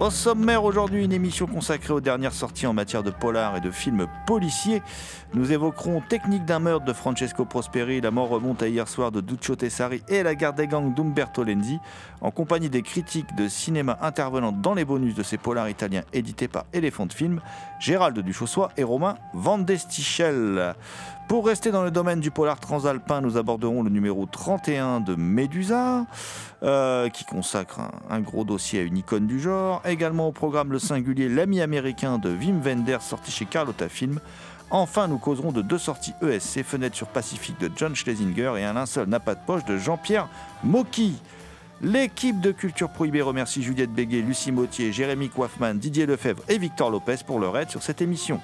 Au sommaire aujourd'hui, une émission consacrée aux dernières sorties en matière de polar et de films policiers. Nous évoquerons Technique d'un meurtre de Francesco Prosperi, La mort remonte à hier soir de Duccio Tessari et La garde des gangs d'Umberto Lenzi, en compagnie des critiques de cinéma intervenant dans les bonus de ces polars italiens édités par Elephant Film, Gérald Duchossois et Romain Vandestichel. Pour rester dans le domaine du polar transalpin, nous aborderons le numéro 31 de Médusa, euh, qui consacre un, gros dossier à une icône du genre. Également au programme le singulier L'ami américain de Wim Wenders, sorti chez Carlotta Film. Enfin, nous causerons de deux sorties ESC, Fenêtre sur Pacifique de John Schlesinger et Un linceul n'a pas de poche de Jean-Pierre Mocky. L'équipe de Culture Prohibée remercie Juliette Béguet, Lucie Mautier, Jérémy Coiffman, Didier Lefebvre et Victor Lopez pour leur aide sur cette émission.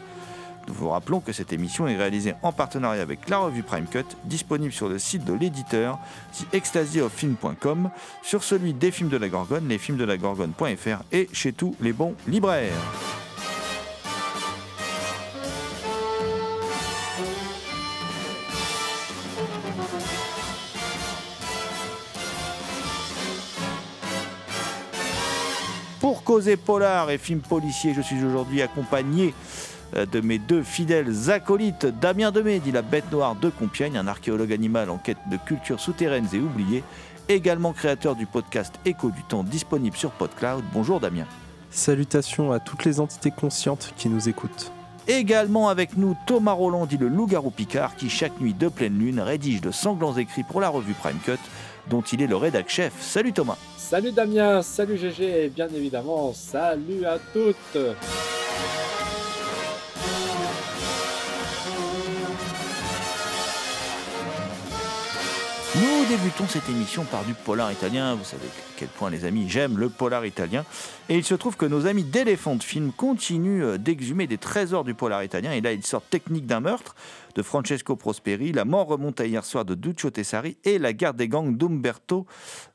Nous vous rappelons que cette émission est réalisée en partenariat avec la revue Prime Cut, disponible sur le site de l'éditeur, ecstasyoffilm.com, sur celui des films de la Gorgone, lesfilmsdelagorgone.fr et chez tous les bons libraires. Causer polar et films policiers, je suis aujourd'hui accompagné de mes deux fidèles acolytes, Damien Demey, dit la bête noire de Compiègne, un archéologue animal en quête de cultures souterraines et oubliées, également créateur du podcast Écho du temps disponible sur PodCloud. Bonjour Damien. Salutations à toutes les entités conscientes qui nous écoutent. Également avec nous Thomas Roland, dit le loup-garou Picard, qui chaque nuit de pleine lune rédige de sanglants écrits pour la revue Prime Cut, dont il est le rédac chef. Salut Thomas. Salut Damien, salut GG et bien évidemment salut à toutes. Nous débutons cette émission par du polar italien. Vous savez à quel point, les amis, j'aime le polar italien. Et il se trouve que nos amis d'Elephant Film continuent d'exhumer des trésors du polar italien. Et là, ils sortent Technique d'un meurtre de Francesco Prosperi, La mort remonte à hier soir de Duccio Tessari et La guerre des gangs d'Umberto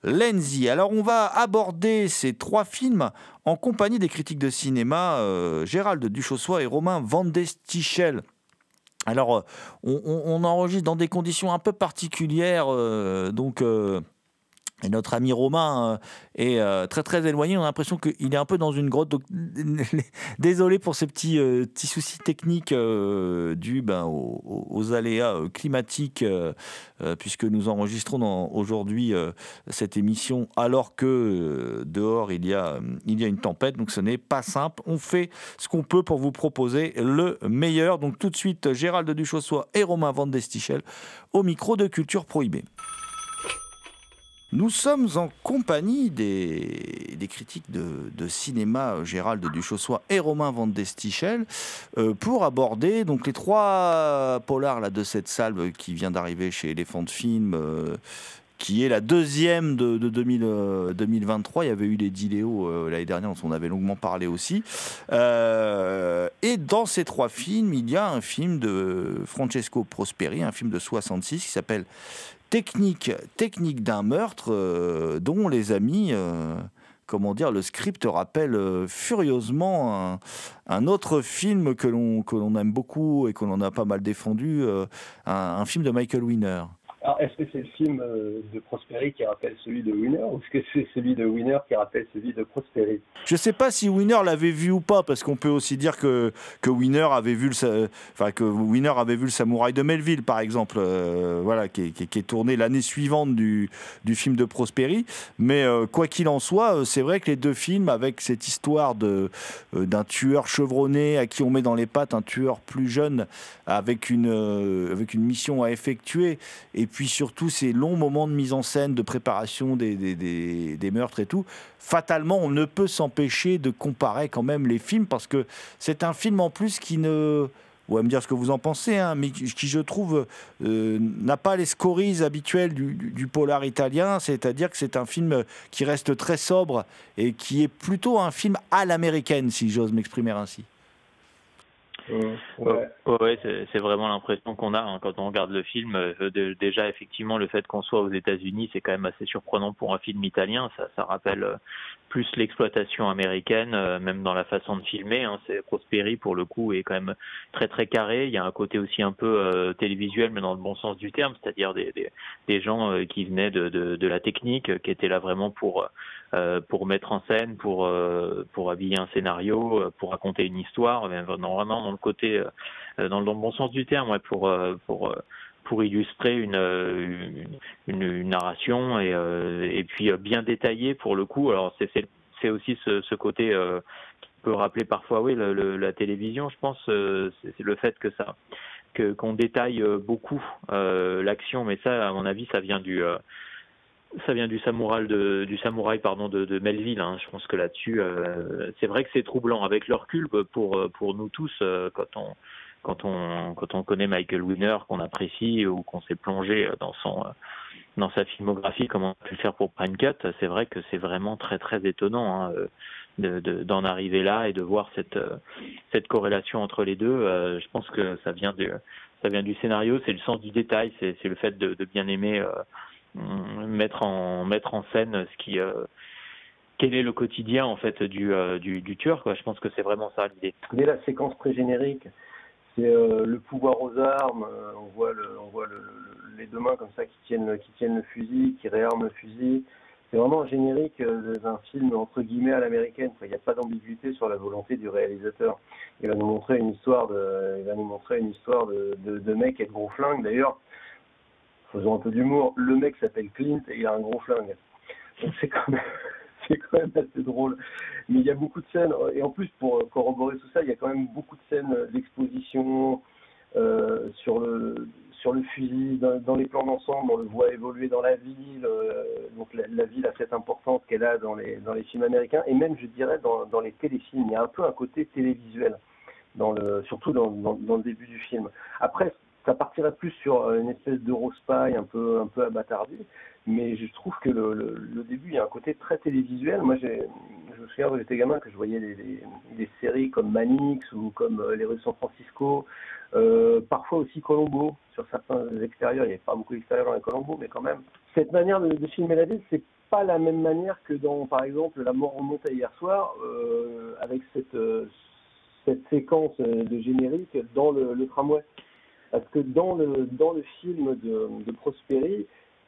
Lenzi. Alors, on va aborder ces trois films en compagnie des critiques de cinéma euh, Gérald Duchossois et Romain Vandestichel. Alors, on, on, on, enregistre dans des conditions un peu particulières, euh, donc. Euh, notre ami Romain euh, est euh, très très éloigné. On a l'impression qu'il est un peu dans une grotte. Désolé pour ces petits, euh, petits soucis techniques dus ben, aux, aux, aléas climatiques, puisque nous enregistrons aujourd'hui cette émission alors que dehors il y, a, il y a une tempête. Donc ce n'est pas simple. On fait ce qu'on peut pour vous proposer le meilleur. Donc tout de suite, Gérald Duchossois et Romain Van Destichel au micro de Culture Prohibée. Nous sommes en compagnie des, critiques de, cinéma Gérald Duchossois et Romain Van Destichel euh, pour aborder donc les trois polars de cette salle qui vient d'arriver chez Elephant Film. Euh, qui est la deuxième de, de 2000, euh, 2023. Il y avait eu les Diléo euh, l'année dernière, dont on avait longuement parlé aussi. Euh, et dans ces trois films, il y a un film de Francesco Prosperi, un film de 66 qui s'appelle Technique, technique d'un meurtre, euh, dont les amis comment dire, le script rappelle euh, furieusement un, autre film que l'on aime beaucoup et que l'on a pas mal défendu, euh, un, film de Michael Winner. Alors, est-ce que c'est le film euh, de Prosperi qui rappelle celui de Winner ou est-ce que c'est celui de Winner qui rappelle celui de Prosperi? Je sais pas si Winner l'avait vu ou pas, parce qu'on peut aussi dire que, que Winner avait vu le, enfin que Winner avait vu le Samouraï de Melville, par exemple, euh, voilà, qui est, tourné l'année suivante du, du film de Prosperi. Mais euh, quoi qu'il en soit, c'est vrai que les deux films, avec cette histoire de d'un tueur chevronné à qui on met dans les pattes un tueur plus jeune avec une avec une mission à effectuer et surtout ces longs moments de mise en scène, de préparation des, des, meurtres et tout, fatalement, on ne peut s'empêcher de comparer quand même les films parce que c'est un film en plus qui ne. Vous allez me dire ce que vous en pensez, hein, mais qui, je trouve, euh, n'a pas les scories habituelles du, polar italien, c'est-à-dire que c'est un film qui reste très sobre et qui est plutôt un film à l'américaine, si j'ose m'exprimer ainsi. Euh, ouais, c'est vraiment l'impression qu'on a hein, quand on regarde le film. Euh, déjà, effectivement, le fait qu'on soit aux États-Unis, c'est quand même assez surprenant pour un film italien. Ça, ça rappelle euh, plus l'exploitation américaine, même dans la façon de filmer. Hein. C'est Prosperi pour le coup est quand même très très carré. Il y a un côté aussi un peu télévisuel, mais dans le bon sens du terme, c'est-à-dire des, des, gens qui venaient de, de, de, la technique, qui étaient là vraiment pour euh, pour mettre en scène, pour euh, pour habiller un scénario, euh, pour raconter une histoire, vraiment côté, dans le bon sens du terme, pour pour pour illustrer une, une, narration et, et puis bien détaillé pour le coup. Alors c'est c'est aussi ce, ce côté qui peut rappeler parfois oui le, la télévision. Je pense c'est le fait que ça que qu'on détaille beaucoup l'action, mais ça à mon avis ça vient du ça vient du samouraï de, du samouraï pardon de, de Melville. Hein. Je pense que là-dessus, euh, c'est vrai que c'est troublant avec leur culte pour pour nous tous euh, quand on quand on quand on connaît Michael Winner qu'on apprécie ou qu'on s'est plongé dans son dans sa filmographie comme on a pu le faire pour Prime Cut. C'est vrai que c'est vraiment très très étonnant hein, de, d'en arriver là et de voir cette cette corrélation entre les deux. Euh, je pense que ça vient de ça vient du scénario, c'est le sens du détail, c'est, c'est le fait de, de bien aimer mettre en mettre en scène ce qui euh, quel est le quotidien en fait du, euh, du, du, tueur quoi. Je pense que c'est vraiment ça l'idée. Dès la séquence pré-générique, c'est euh, le pouvoir aux armes. on voit, on voit le, les deux mains comme ça qui tiennent, qui tiennent le fusil, qui réarment le fusil. C'est vraiment un générique d'un film entre guillemets à l'américaine. Il n'y a pas d'ambiguïté sur la volonté du réalisateur. Il va nous montrer une histoire de, il va nous montrer une histoire de, de mec et de gros flingue. D'ailleurs, faisons un peu d'humour, le mec s'appelle Clint et il a un gros flingue. C'est quand même c'est quand même assez drôle. Mais il y a beaucoup de scènes, et en plus pour corroborer tout ça, il y a quand même beaucoup de scènes d'exposition euh, sur le sur le fusil, dans, les plans d'ensemble, on le voit évoluer dans la ville, euh, donc la, ville a cette importance qu'elle a dans les dans les films américains, et même je dirais dans, dans les téléfilms, il y a un peu un côté télévisuel, dans le surtout dans, dans, dans le début du film. Après, ça partirait plus sur euh, une espèce d'Eurospy un peu un peu abattardi, mais je trouve que le, début il y a un côté très télévisuel. Moi, je me souviens quand j'étais gamin que je voyais des, séries comme Manix ou comme euh, Les rues de San Francisco, euh, parfois aussi Colombo sur certains extérieurs. Il n'y avait pas beaucoup d'extérieurs dans les Colombo, mais quand même. Cette manière de, filmer la ville, c'est pas la même manière que dans, par exemple, La mort remontée hier soir, avec cette séquence de générique dans le tramway. Parce que dans le, dans le film de, de Prosperi,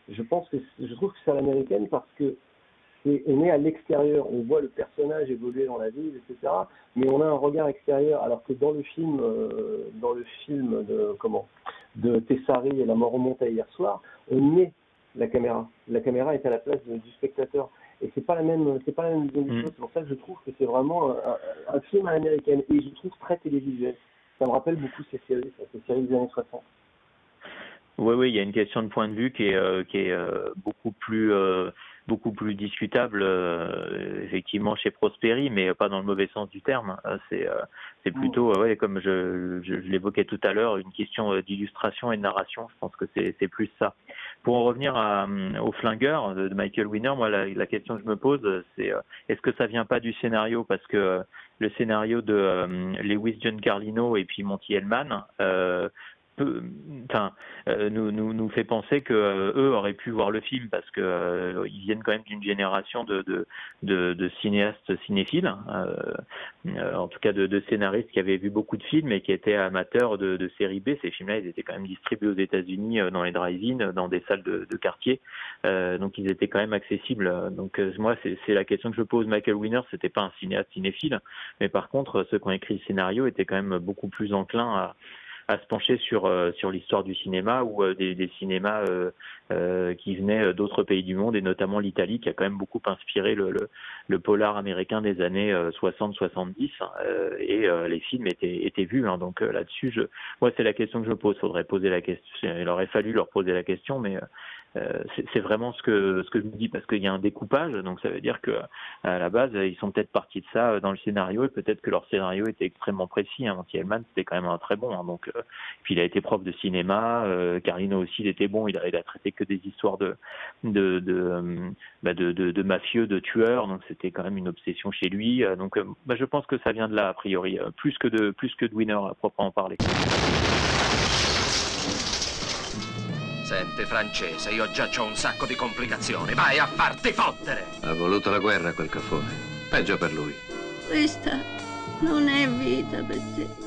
je pense que je trouve que c'est à l'américaine parce que c'est on est à l'extérieur, on voit le personnage évoluer dans la ville, etc. Mais on a un regard extérieur, alors que dans le film, euh, dans le film de comment, de Tessari et la mort remontée hier soir, on est la caméra. La caméra est à la place du spectateur. Et c'est pas la même, c'est pas la même mm. chose. C'est pour ça que je trouve que c'est vraiment un, un, film à l'américaine et je trouve très télévisuel ça me rappelle beaucoup ces séries, ces séries des années 60. Oui, oui, il y a une question de point de vue qui est, euh, qui est euh, beaucoup plus euh, beaucoup plus discutable effectivement chez Prosperi, mais pas dans le mauvais sens du terme. C'est c'est plutôt ouais, comme je, je, l'évoquais tout à l'heure, une question d'illustration et de narration. Je pense que c'est c'est plus ça. Pour en revenir à, au flingueur de Michael Winner, moi la, la question que je me pose, c'est est-ce que ça vient pas du scénario? Parce que le scénario de Lewis John Carlino et puis Monty Hellman enfin, euh, nous, nous, nous, fait penser que euh, eux auraient pu voir le film parce que euh, ils viennent quand même d'une génération de, de, de, de, cinéastes cinéphiles, en tout cas de, de, scénaristes qui avaient vu beaucoup de films et qui étaient amateurs de, de série B. Ces films-là, ils étaient quand même distribués aux États-Unis dans les drive-in, dans des salles de, quartier, donc ils étaient quand même accessibles. Donc moi, c'est la question que je pose. Michael Winner, c'était pas un cinéaste cinéphile, mais par contre, ceux qui ont écrit le scénario étaient quand même beaucoup plus enclins à à se pencher sur euh, sur l'histoire du cinéma ou euh, des, des, cinémas euh, qui venaient d'autres pays du monde et notamment l'Italie qui a quand même beaucoup inspiré le, le, le polar américain des années 60-70 hein, et les films étaient étaient vus hein, donc là-dessus je moi c'est la question que je pose. Faudrait poser la question il aurait fallu leur poser la question mais c'est vraiment ce que ce que je me dis parce qu'il y a un découpage, donc ça veut dire que à la base ils sont peut-être partis de ça euh, dans le scénario et peut-être que leur scénario était extrêmement précis. Hein. Hellman c'était quand même un très bon, hein. donc euh, puis il a été prof de cinéma. Carlino aussi il était bon, il a, il a traité que des histoires de de de, bah de, mafieux, de tueurs, donc c'était quand même une obsession chez lui. donc bah, je pense que ça vient de là a priori, plus que de plus que de Winner à proprement parler. Sente, francese, io già ho un sacco di complicazioni. Vai a farti fottere! Ha voluto la guerra quel caffone. Peggio per lui. Questa non è vita per te.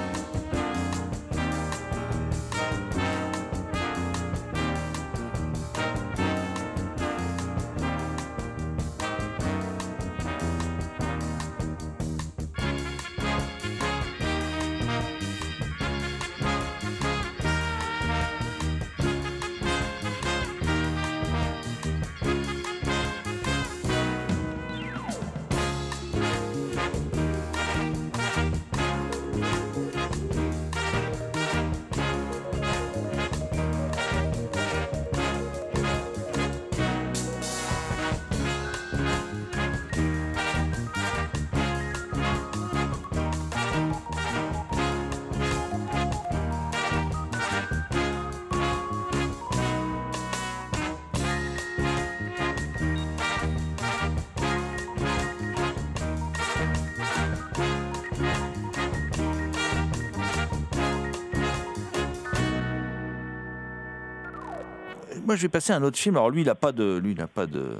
Je vais passer à un autre film. Alors, lui, il n'a pas de. Lui, il pas de.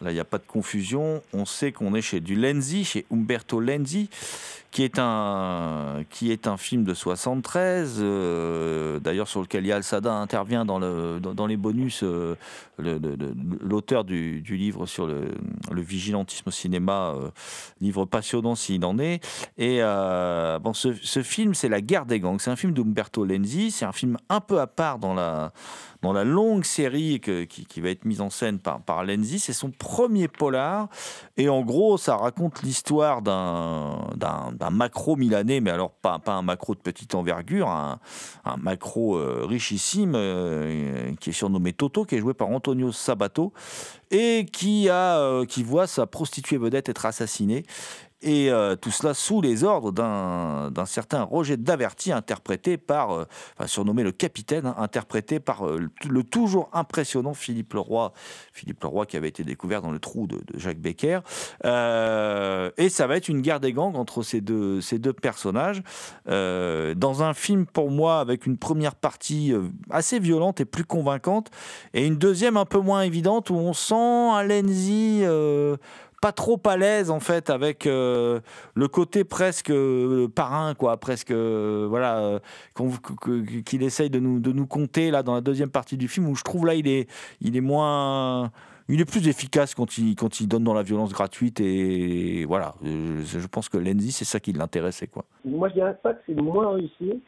Là, il n'y a pas de confusion. On sait qu'on est chez du Lenzi, chez Umberto Lenzi, qui est un, qui est un film de 73, euh, d'ailleurs sur lequel Yal Sada intervient dans, le, dans, les bonus, euh, l'auteur du, livre sur le, le vigilantisme au cinéma, euh, livre passionnant s'il en est. Et bon, ce, ce film, c'est La guerre des gangs. C'est un film d'Umberto Lenzi, c'est un film un peu à part dans la dans la longue série qui, va être mise en scène par, Lenzi. C'est son premier polar. Et en gros, ça raconte l'histoire d'un, macro milanais, mais alors pas, un macro de petite envergure, un, macro euh, richissime euh, qui est surnommé Toto, qui est joué par Antonio Sabato et qui, euh, qui voit sa prostituée vedette être assassinée et euh, tout cela sous les ordres d'un certain Roger Daverty, interprété par, euh, surnommé le capitaine, hein, interprété par euh, le toujours impressionnant Philippe Leroy, Philippe Leroy qui avait été découvert dans le trou de, Jacques Becker. et ça va être une guerre des gangs entre ces deux, ces deux personnages. dans un film, pour moi, avec une première partie assez violente et plus convaincante, et une deuxième un peu moins évidente où on sent un Lenzi pas trop à l'aise en fait avec euh, le côté presque euh, parrain quoi. Presque euh, voilà qu'il essaye de nous de nous compter là dans la deuxième partie du film où je trouve là il est il est moins il est plus efficace quand il, quand il donne dans la violence gratuite et voilà. Je, pense que Lenzi c'est ça qui l'intéressait quoi. Moi je dirais pas que c'est moins réussi.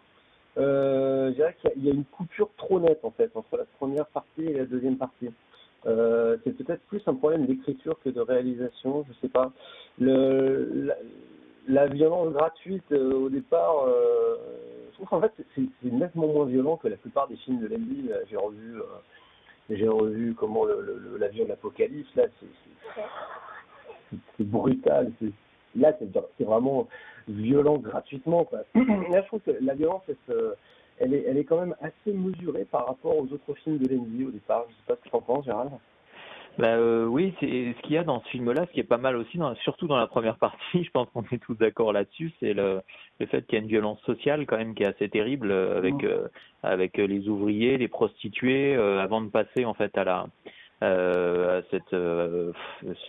Je dirais qu'il y a une coupure trop nette en fait entre la première partie et la deuxième partie euh, c'est peut-être plus un problème d'écriture que de réalisation, je sais pas. Le, la, violence gratuite euh, au départ, euh, je trouve qu'en fait c'est nettement moins violent que la plupart des films de Lendy. J'ai revu, j'ai revu comment l'avion de l'apocalypse. Là, c'est brutal. Là, c'est vraiment violent gratuitement. Quoi. Là, je trouve que la violence, elle, elle est, elle est quand même assez mesurée par rapport aux autres films de Lenny au départ. Je sais pas ce que tu en penses, Gérald. Bah euh, oui, c'est ce qu'il y a dans ce film-là, ce qui est pas mal aussi, dans, surtout dans la première partie, je pense qu'on est tous d'accord là-dessus, c'est le, le fait qu'il y a une violence sociale quand même qui est assez terrible euh, avec euh, avec les ouvriers, les prostituées, avant de passer en fait à la euh, à cette, euh,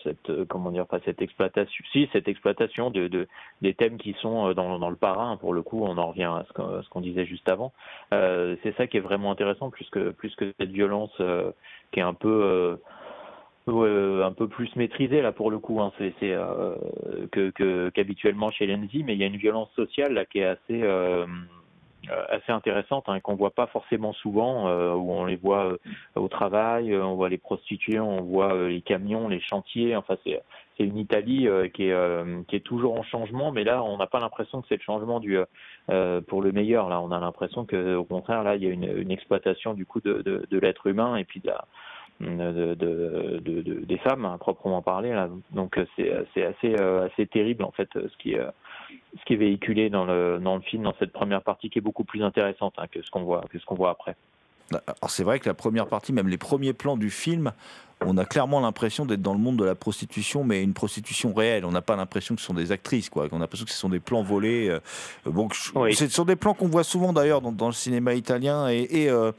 cette euh, comment dire pas cette exploitation si cette exploitation de, de des thèmes qui sont euh, dans, dans le parrain pour le coup on en revient à ce qu'on disait juste avant euh, c'est ça qui est vraiment intéressant plus que plus que cette violence qui est un peu un peu plus maîtrisée là pour le coup hein. c'est que qu'habituellement chez Lenzi mais il y a une violence sociale là qui est assez euh, assez intéressante hein, qu'on voit pas forcément souvent, euh, où on les voit euh, au travail, on voit les prostituées, on voit les camions, les chantiers. Enfin, c'est c'est une Italie qui est qui est toujours en changement, mais là, on n'a pas l'impression que c'est le changement du pour le meilleur. Là, on a l'impression que au contraire, là, il y a une, une exploitation du coup de, de, de l'être humain et puis de la de, de, de, des femmes à proprement parler là. donc c'est assez assez terrible en fait ce qui ce qui est véhiculé dans le, dans le film, dans cette première partie qui est beaucoup plus intéressante hein, que ce qu'on voit, que voit après. C'est vrai que la première partie, même les premiers plans du film, on a clairement l'impression d'être dans le monde de la prostitution, mais une prostitution réelle. On n'a pas l'impression que ce sont des actrices, quoi. On a l'impression que ce sont des plans volés. Euh, bon, Ce sont des plans qu'on voit souvent d'ailleurs dans, le cinéma italien. Et, et, euh,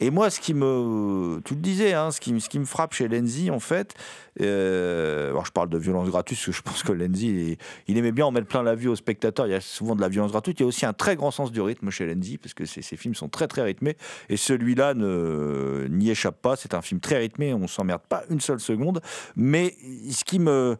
et, moi, ce qui me, tu le disais, hein, ce, qui, ce qui me frappe chez Lenzi, en fait, euh, alors je parle de violence gratuite, parce que je pense que Lenzi, il, aimait bien en mettre plein la vue aux spectateurs. Il y a souvent de la violence gratuite. Il y a aussi un très grand sens du rythme chez Lenzi, parce que ses, films sont très très rythmés. Et celui-là n'y échappe pas. C'est un film très rythmé. On s'emmerde pas une seule seconde. Mais ce qui me,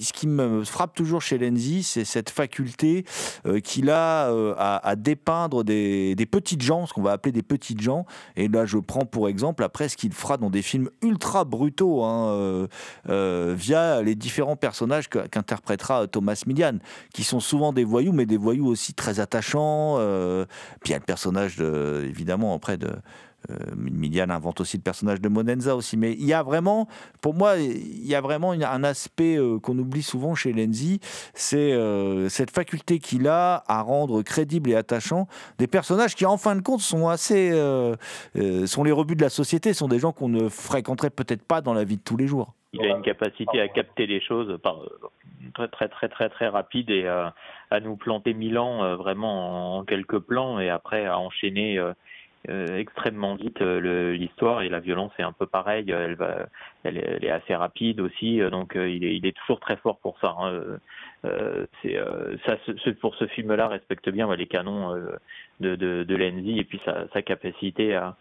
ce qui me frappe toujours chez Lenzi, c'est cette faculté euh, qu'il a euh, à, dépeindre des, des, petites gens, ce qu'on va appeler des petites gens. Et là, je prends pour exemple après ce qu'il fera dans des films ultra brutaux, hein, euh, via les différents personnages qu'interprétera Thomas Millian, qui sont souvent des voyous, mais des voyous aussi très attachants. puis il y a le personnage, de, évidemment, après de euh, Milian invente aussi le personnage de Monenza aussi, mais il y a vraiment, pour moi, il y a vraiment un aspect euh, qu'on oublie souvent chez Lenzi, c'est euh, cette faculté qu'il a à rendre crédible et attachant des personnages qui, en fin de compte, sont assez, sont les rebuts de la société, sont des gens qu'on ne fréquenterait peut-être pas dans la vie de tous les jours. Il a une capacité à capter les choses très très très très très rapide et à nous planter mille ans vraiment en quelques plans et après à enchaîner euh, extrêmement vite euh, l'histoire et la violence est un peu pareil. Elle va, elle, est assez rapide aussi, euh, donc il est, toujours très fort pour ça. Hein. c'est ça, ce, pour ce film-là respecte bien les canons de, de, et puis sa, capacité à,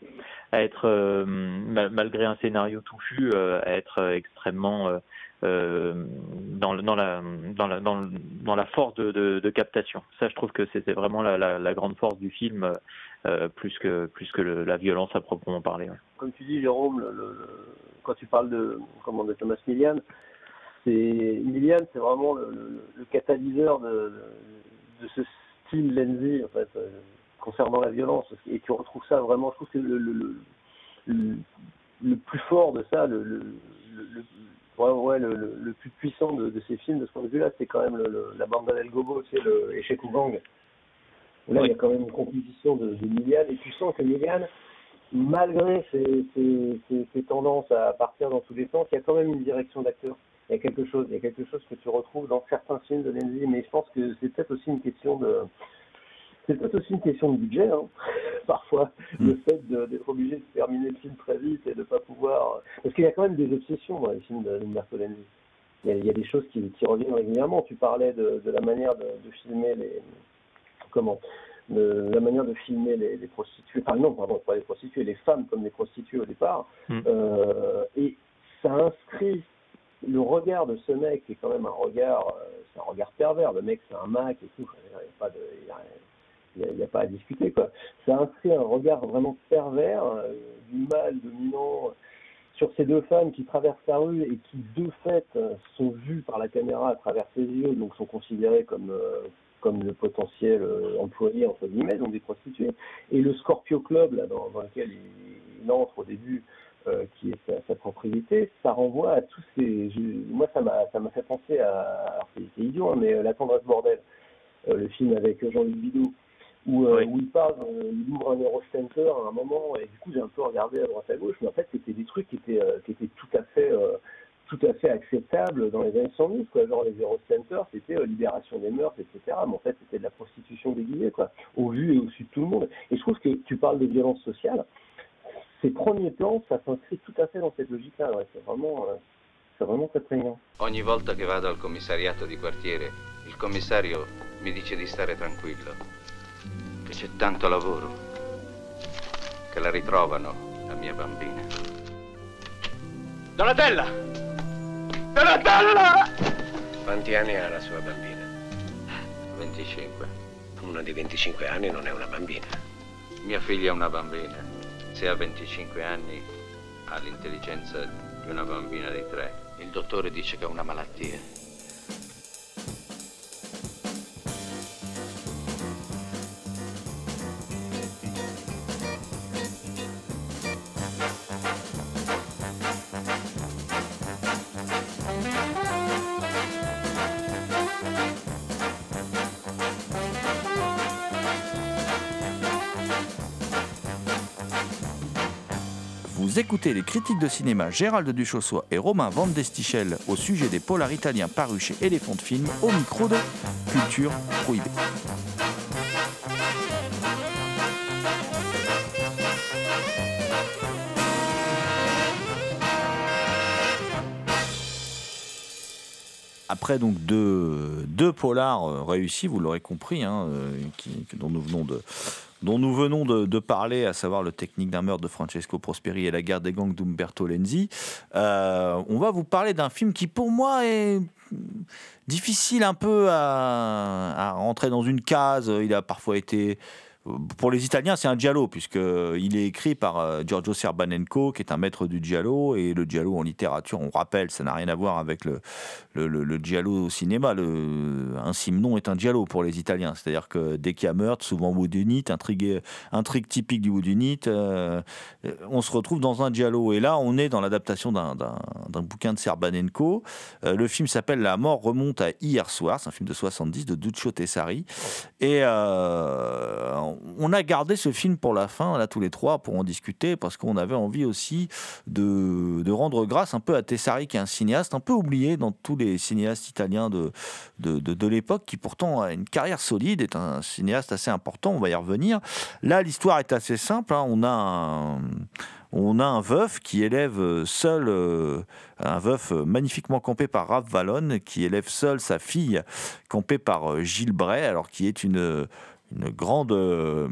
être malgré un scénario touffu, à être extrêmement euh, dans, dans, la, dans, la, dans, la force de, captation. Ça, je trouve que c'était vraiment la, grande force du film, euh, plus que, plus que la violence à proprement parler. Comme tu dis, Jérôme, quand tu parles de, comment, de Thomas Millian, c'est Millian, c'est vraiment le, catalyseur de, ce style Lenzi, en fait, euh, concernant la violence. Et tu retrouves ça vraiment, je trouve que le, le, plus fort de ça, le, le, ouais, le, plus puissant de, ces films, de ce point de vue-là, c'est quand même la bande d'El Gobo, c'est le Échec ou Gang. Là, il y a quand même une composition de, de Milian, et tu sens que Milian, malgré ses, ses, ses, tendances à partir dans tous les sens, il y a quand même une direction d'acteur. Il y a quelque chose, il y a quelque chose que tu retrouves dans certains films de Lenzi, mais je pense que c'est peut-être aussi une question de, c'est peut-être aussi une question de budget, hein. parfois, le mm. fait d'être obligé de terminer le film très vite et de ne pas pouvoir. Parce qu'il y a quand même des obsessions dans les films de Umberto Lenzi. Il, il y, a, des choses qui, qui, reviennent régulièrement. Tu parlais de, de la manière de, de, filmer les. Comment La manière de filmer les, les, prostituées. Enfin, non, pardon, pas les prostituées, les femmes comme les prostituées au départ. Mm. Euh, et ça inscrit le regard de ce mec qui est quand même un regard, euh, c'est un regard pervers. Le mec, c'est un Mac et tout. Il n'y a pas de. Il y a, pas à discuter. Quoi. Ça inscrit un regard vraiment pervers euh, du mal dominant sur ces deux femmes qui traversent la rue et qui, de fait, sont vues par la caméra à travers ses yeux, donc sont considérées comme, euh, comme le potentiel employé, entre guillemets, donc des prostituées. Et le Scorpio Club, là, dans, dans lequel il, entre au début, qui est sa, propriété, ça renvoie à tous ces. moi, ça m'a, ça m'a fait penser à. Alors, c'est, idiot, hein, mais La tendresse bordel, le film avec Jean-Luc Bidot où, euh, où il parle, euh, il ouvre un Eurocenter à un moment, et du coup j'ai un peu regardé à droite à gauche, mais en fait c'était des trucs qui étaient, euh, qui étaient tout à fait tout à fait acceptables dans les années 110, quoi. Genre les Eurocenters, c'était libération des mœurs, etc. Mais en fait, c'était de la prostitution déguisée, quoi, au vu et au su de tout le monde. Et je trouve que tu parles de violence sociale, ces premiers plans, ça s'inscrit tout à fait dans cette logique-là. Ouais. C'est vraiment, c'est vraiment très prégnant. Ogni volta che vado al commissariato di quartiere, il commissario mi dice di stare tranquillo. che c'è tanto lavoro, che la ritrovano, la mia bambina. Donatella! Donatella! Quanti anni ha la sua bambina? 25. Una di 25 anni non è una bambina. Mia figlia è una bambina. Se ha 25 anni ha l'intelligenza di una bambina di 3. Il dottore dice che ha una malattia. Les critiques de cinéma Gérald Duchossois et Romain Van Destichel au sujet des polars italiens parus chez Elephant Film au micro de Culture Prohibée. Après donc deux, deux polars euh, réussis, vous l'aurez compris, hein, euh, dont nous venons de, dont nous venons de, parler, à savoir le technique d'un meurtre de Francesco Prosperi et la guerre des gangs d'Umberto Lenzi, euh, on va vous parler d'un film qui pour moi est difficile un peu à, à, rentrer dans une case. Il a parfois été pour les Italiens, c'est un giallo, puisqu'il est écrit par euh, Giorgio Serbanenko, qui est un maître du giallo. Et le giallo en littérature, on rappelle, ça n'a rien à voir avec le, le, giallo au cinéma. Un simnon est un giallo pour les Italiens. C'est-à-dire que dès qu'il y a meurtre, souvent woodunite, intrigue, intrigue typique du woodunite, euh, on se retrouve dans un giallo. Et là, on est dans l'adaptation d'un bouquin de Serbanenko. Euh, le film s'appelle La mort remonte à hier soir. C'est un film de 70 de Duccio Tessari. Et on a gardé ce film pour la fin, là, tous les trois, pour en discuter, parce qu'on avait envie aussi de, rendre grâce un peu à Tessari, qui est un cinéaste un peu oublié dans tous les cinéastes italiens de, de, l'époque, qui pourtant a une carrière solide, est un cinéaste assez important, on va y revenir. Là, l'histoire est assez simple, hein. on a un on a un veuf qui élève seul, euh, un veuf magnifiquement campé par Raph Vallone, qui élève seul sa fille, campée par euh, Gilles Bray, alors qui est une une grande, euh,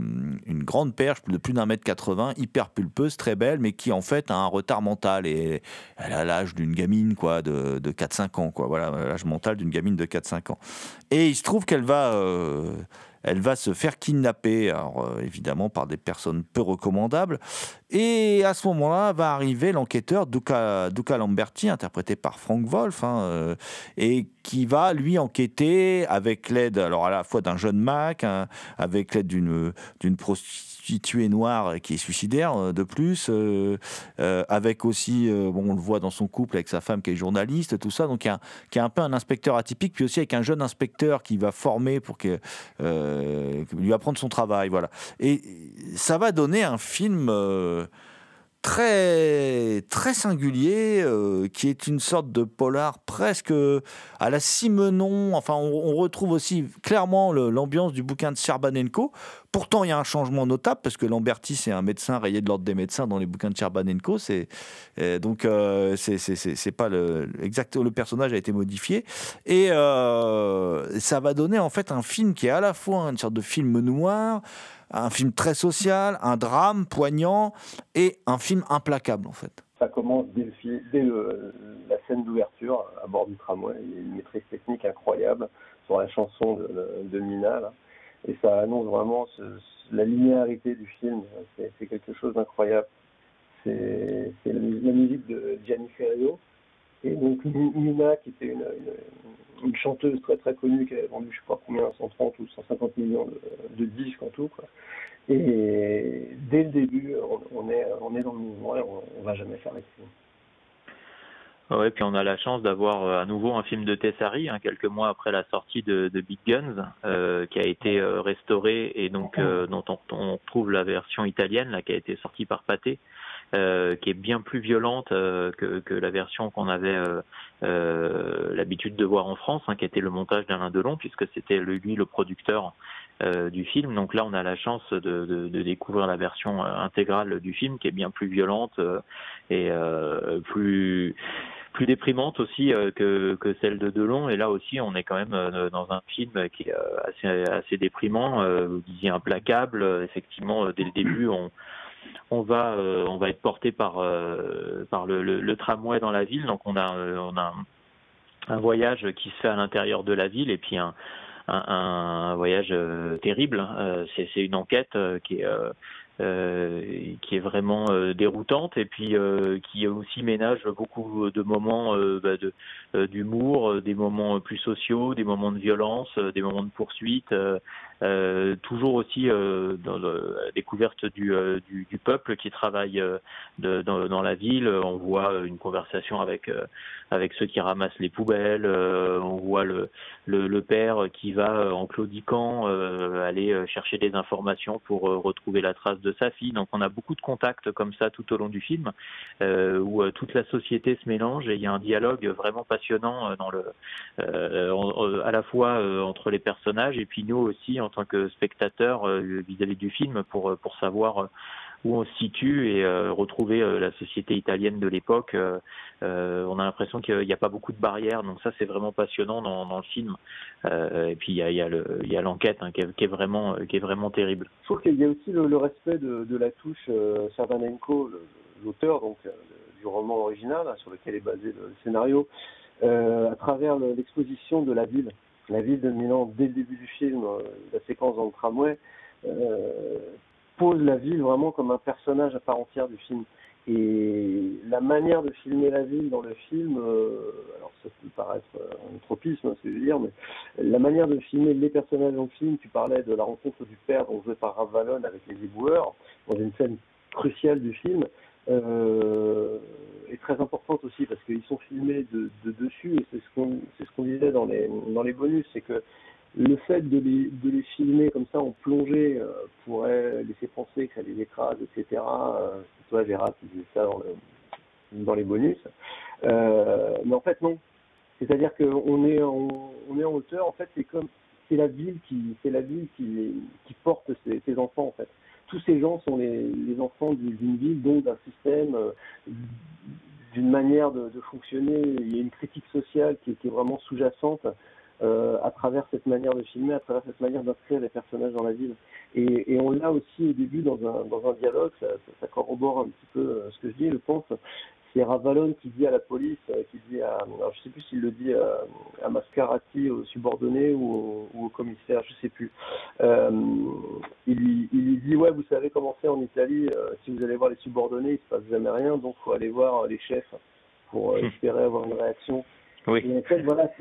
une grande perche de plus d'un mètre 80, hyper pulpeuse, très belle, mais qui en fait a un retard mental et elle a l'âge d'une gamine quoi, de, de 4-5 ans. Quoi. Voilà, l'âge mental d'une gamine de 4-5 ans. Et il se trouve qu'elle va, euh, elle va se faire kidnapper, alors, euh, évidemment par des personnes peu recommandables. Et à ce moment-là va arriver l'enquêteur Duca, Lamberti, interprété par Frank Wolf, hein, et qui va lui enquêter avec l'aide, alors à la fois d'un jeune Mac, hein, avec l'aide d'une d'une prostituée noire qui est suicidaire euh, de plus, avec aussi, bon, on le voit dans son couple avec sa femme qui est journaliste, tout ça, donc qui est un peu un inspecteur atypique, puis aussi avec un jeune inspecteur qui va former pour que euh, lui apprendre son travail, voilà. Et ça va donner un film euh, très très singulier euh, qui est une sorte de polar presque à la Simenon. Enfin, on, retrouve aussi clairement l'ambiance du bouquin de Serbanenko. Pourtant, il y a un changement notable parce que Lamberti, c'est un médecin rayé de l'ordre des médecins dans les bouquins de Serbanenko. C'est donc euh, c'est pas le le personnage a été modifié et euh, ça va donner en fait un film qui est à la fois une sorte de film noir un film très social, un drame poignant et un film implacable en fait. Ça commence dès, la scène d'ouverture à bord du tramway. Il y a une maîtrise technique incroyable sur la chanson de, Mina. Et ça annonce vraiment la linéarité du film. C'est quelque chose d'incroyable. C'est la, musique de Gianni Ferrio. Et donc Mina, qui était une, chanteuse très très connue qui avait vendu je sais pas combien, 130 ou 150 millions de, disques en tout. Et dès le début, on, est, dans le mouvement et on, on va jamais faire l'excès. Ouais, puis on a la chance d'avoir euh, à nouveau un film de Tessari, hein, quelques mois après la sortie de, de Big Guns, euh, qui a été euh, restauré et donc euh, dont on, on, trouve la version italienne, là, qui a été sortie par Pathé, euh, qui est bien plus violente euh, que, que, la version qu'on avait euh, l'habitude de voir en France, hein, qui était le montage d'Alain Delon, puisque c'était lui le producteur du film. Donc là, on a la chance de, de, de, découvrir la version intégrale du film, qui est bien plus violente et plus plus déprimante aussi que, que celle de Delon. Et là aussi, on est quand même dans un film qui est assez, assez déprimant, vous disiez implacable. Effectivement, dès le début, on, on va euh, on va être porté par euh, par le, le, tramway dans la ville. Donc on a euh, on a un, voyage qui se fait à l'intérieur de la ville et puis un un, un voyage terrible. c'est c'est une enquête qui est euh, qui est vraiment euh, déroutante et puis euh, qui aussi ménage beaucoup de moments bah, d'humour, des moments plus sociaux, des moments de violence, des moments de poursuite, toujours aussi dans la découverte du, du, du, peuple qui travaille de, dans, dans, la ville. On voit une conversation avec avec ceux qui ramassent les poubelles. on voit le, le, le, père qui va en claudiquant aller chercher des informations pour retrouver la trace de sa fille. Donc on a beaucoup de contacts comme ça tout au long du film, euh, où euh, toute la société se mélange et il y a un dialogue vraiment passionnant euh, dans le, à la fois entre les personnages et puis nous aussi en tant que spectateurs vis-à-vis du film pour pour savoir où on se situe et retrouver la société italienne de l'époque. on a l'impression qu'il n'y a pas beaucoup de barrières, donc ça c'est vraiment passionnant dans, le film. Euh, et puis il y a, a, l'enquête hein, qui, est, vraiment qui est vraiment terrible. Je trouve qu'il y a aussi le, respect de, la touche euh, Servanenko, l'auteur euh, du roman original hein, sur lequel est basé le, scénario, euh, à travers l'exposition de la ville, la ville de Milan dès le début du film, euh, la séquence dans le tramway pose la ville vraiment comme un personnage à part entière du film. Et la manière de filmer la ville dans le film, euh, alors ça peut paraître un tropisme, hein, ce que je veux dire, mais la manière de filmer les personnages dans le film, tu parlais de la rencontre du père, donc joué par Rav avec les éboueurs, dans une scène cruciale du film, euh, est très importante aussi parce qu'ils sont filmés de, de dessus et c'est ce qu'on ce disait dans les dans les bonus, c'est que le fait de les, de les filmer comme ça en plongée euh, pourrait laisser penser que ça les écrase, etc. Euh, toi, Gérard, qui disait ça dans, le, dans les bonus. Euh, mais en fait, non. C'est-à-dire qu'on est en, on est en hauteur. En fait, c'est comme c'est la ville qui la ville qui, qui porte ces, ces, enfants en fait. Tous ces gens sont les, enfants d'une ville, donc d'un système, euh, d'une manière de, fonctionner. Il y a une critique sociale qui, qui est vraiment sous-jacente euh, à travers cette manière de filmer, à travers cette manière d'inscrire les personnages dans la ville. Et, on l'a aussi au début dans un, dans un dialogue, ça, ça, corrobore un petit peu euh, ce que je dis, je pense, c'est Ravalon qui dit à la police, qui dit à, alors je sais plus s'il le dit à, Mascarati, au subordonné ou au, commissaire, je sais plus. il, lui, il lui dit ouais, vous savez comment c'est en Italie, si vous allez voir les subordonnés, il se passe jamais rien, donc faut aller voir les chefs pour hmm. espérer avoir une réaction. Et en fait, voilà,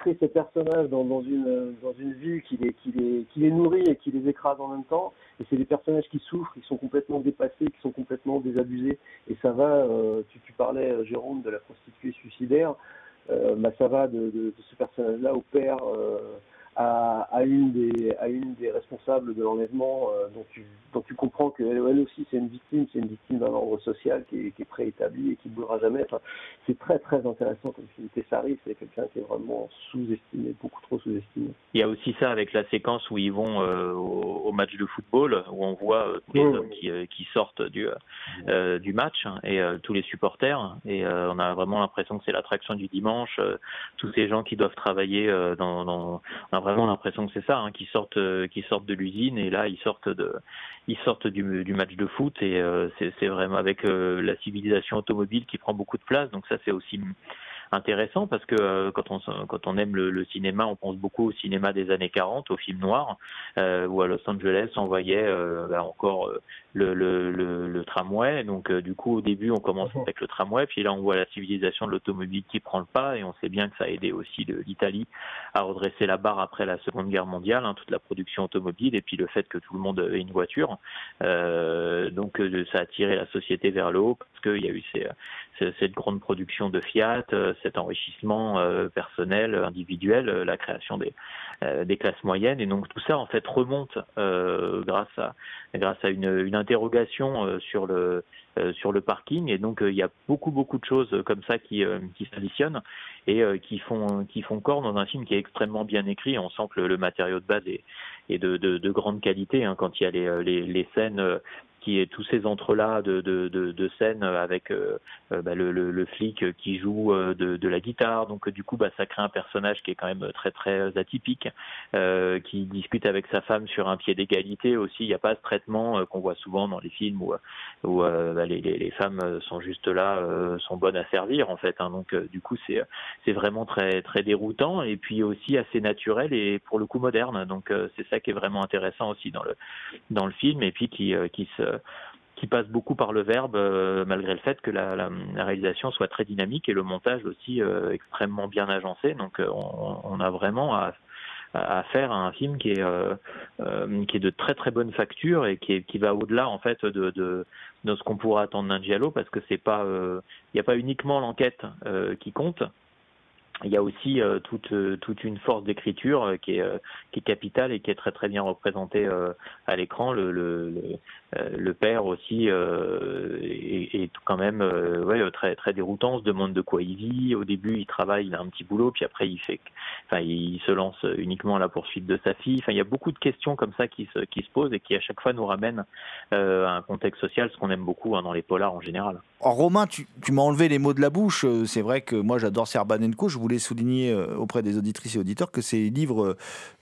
crée ces personnages dans, dans, une, dans une vie qui les, qui, les, qui les nourrit et qui les écrase en même temps. Et c'est des personnages qui souffrent, qui sont complètement dépassés, qui sont complètement désabusés. Et ça va, euh, tu, tu parlais, euh, Jérôme, de la prostituée suicidaire. Euh, bah, ça va de, de, de ce personnage-là au père euh, à, une des, à une des responsables de l'enlèvement, euh, dont, tu, dont tu comprends qu'elle elle aussi c'est une victime, c'est une victime d'un ordre social qui est, qui est préétabli et qui ne bougera jamais. Enfin, c'est très très intéressant comme film. Tessari, c'est quelqu'un qui est vraiment sous-estimé, beaucoup trop sous-estimé. Il y a aussi ça avec la séquence où ils vont euh, au, match de football, où on voit euh, tous les hommes qui, qui, sortent du, du match hein, et tous les supporters. Et on a vraiment l'impression que c'est l'attraction du dimanche. tous ces gens qui doivent travailler dans, dans vraiment l'impression que c'est ça, hein, qu'ils sortent, euh, qu'ils sortent de l'usine et là ils sortent de, ils sortent du, du match de foot et euh, c'est vraiment avec euh, la civilisation automobile qui prend beaucoup de place. Donc ça c'est aussi intéressant parce que euh, quand on quand on aime le, cinéma, on pense beaucoup au cinéma des années 40, au film noir, euh, où à Los Angeles on voyait euh, bah, encore euh, le, le, le, tramway. Donc du coup au début on commence avec le tramway, puis là on voit la civilisation de l'automobile qui prend le pas et on sait bien que ça a aidé aussi l'Italie à redresser la barre après la Seconde Guerre mondiale, hein, toute la production automobile et puis le fait que tout le monde ait une voiture. donc ça a tiré la société vers le haut parce qu'il y a eu ces, cette grande production de Fiat, euh, cet enrichissement euh, personnel, individuel, euh, la création des, classes moyennes. Et donc tout ça, en fait, remonte grâce à, une, interrogation sur le, parking. Et donc il y a beaucoup, beaucoup de choses comme ça qui, qui s'additionnent et qui, font, corps dans un film qui est extrêmement bien écrit. On sent que le, matériau de base est, de, de, de, grande qualité hein, quand il y a les scènes qui est tous ces entrelacs de, de, de, de scènes avec euh, euh, bah, le, le, flic qui joue euh, de, la guitare. Donc du coup, bah, ça crée un personnage qui est quand même très très atypique, qui discute avec sa femme sur un pied d'égalité aussi. Il n'y a pas ce traitement qu'on voit souvent dans les films où, où bah, les, les, femmes sont juste là, sont bonnes à servir en fait. Hein. Donc du coup, c'est c'est vraiment très très déroutant et puis aussi assez naturel et pour le coup moderne. Donc c'est ça qui est vraiment intéressant aussi dans le dans le film et puis qui qui se qui passe beaucoup par le verbe, euh, malgré le fait que la, réalisation soit très dynamique et le montage aussi euh, extrêmement bien agencé. Donc euh, on, a vraiment à, à faire un film qui est qui est de très très bonne facture et qui, qui va au-delà en fait de ce qu'on pourrait attendre d'un giallo parce que c'est pas il n'y a pas uniquement l'enquête qui compte il y a aussi euh, toute, euh, toute une force d'écriture euh, qui, est, qui est capitale et qui est très très bien représentée à l'écran. Le, le, père aussi est, est, quand même très très déroutant. Se demande de quoi il vit. Au début, il travaille, il a un petit boulot, puis après il fait, enfin, il se lance uniquement à la poursuite de sa fille. Enfin, il y a beaucoup de questions comme ça qui se, qui se posent et qui à chaque fois nous ramènent à un contexte social, ce qu'on aime beaucoup hein, dans les polars en général. En Romain, tu, tu m'as enlevé les mots de la bouche. C'est vrai que moi j'adore Serbanenko. Je voulais souligner euh, auprès des auditrices et auditeurs que ces livres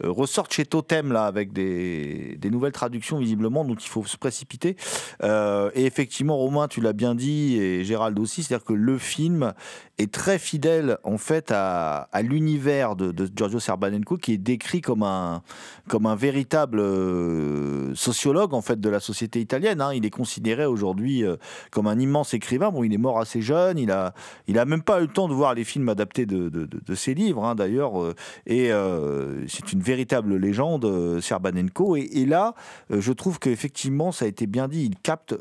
euh, ressortent chez Totem, là, avec des, nouvelles traductions, visiblement, donc il faut se précipiter. Euh, et effectivement, Romain, tu l'as bien dit, et Gérald aussi, c'est-à-dire que le film est très fidèle, en fait, à, l'univers de, Giorgio Serbanenko, qui est décrit comme un, véritable sociologue, en fait, de la société italienne. Hein. Il est considéré aujourd'hui comme un immense écrivain. Bon, il est mort assez jeune, il a, il a même pas eu le temps de voir les films adaptés de, de ses livres, hein, d'ailleurs. Euh, et euh, c'est une véritable légende, euh, Serbanenko. Et, et là, je trouve qu'effectivement, ça a été bien dit, il capte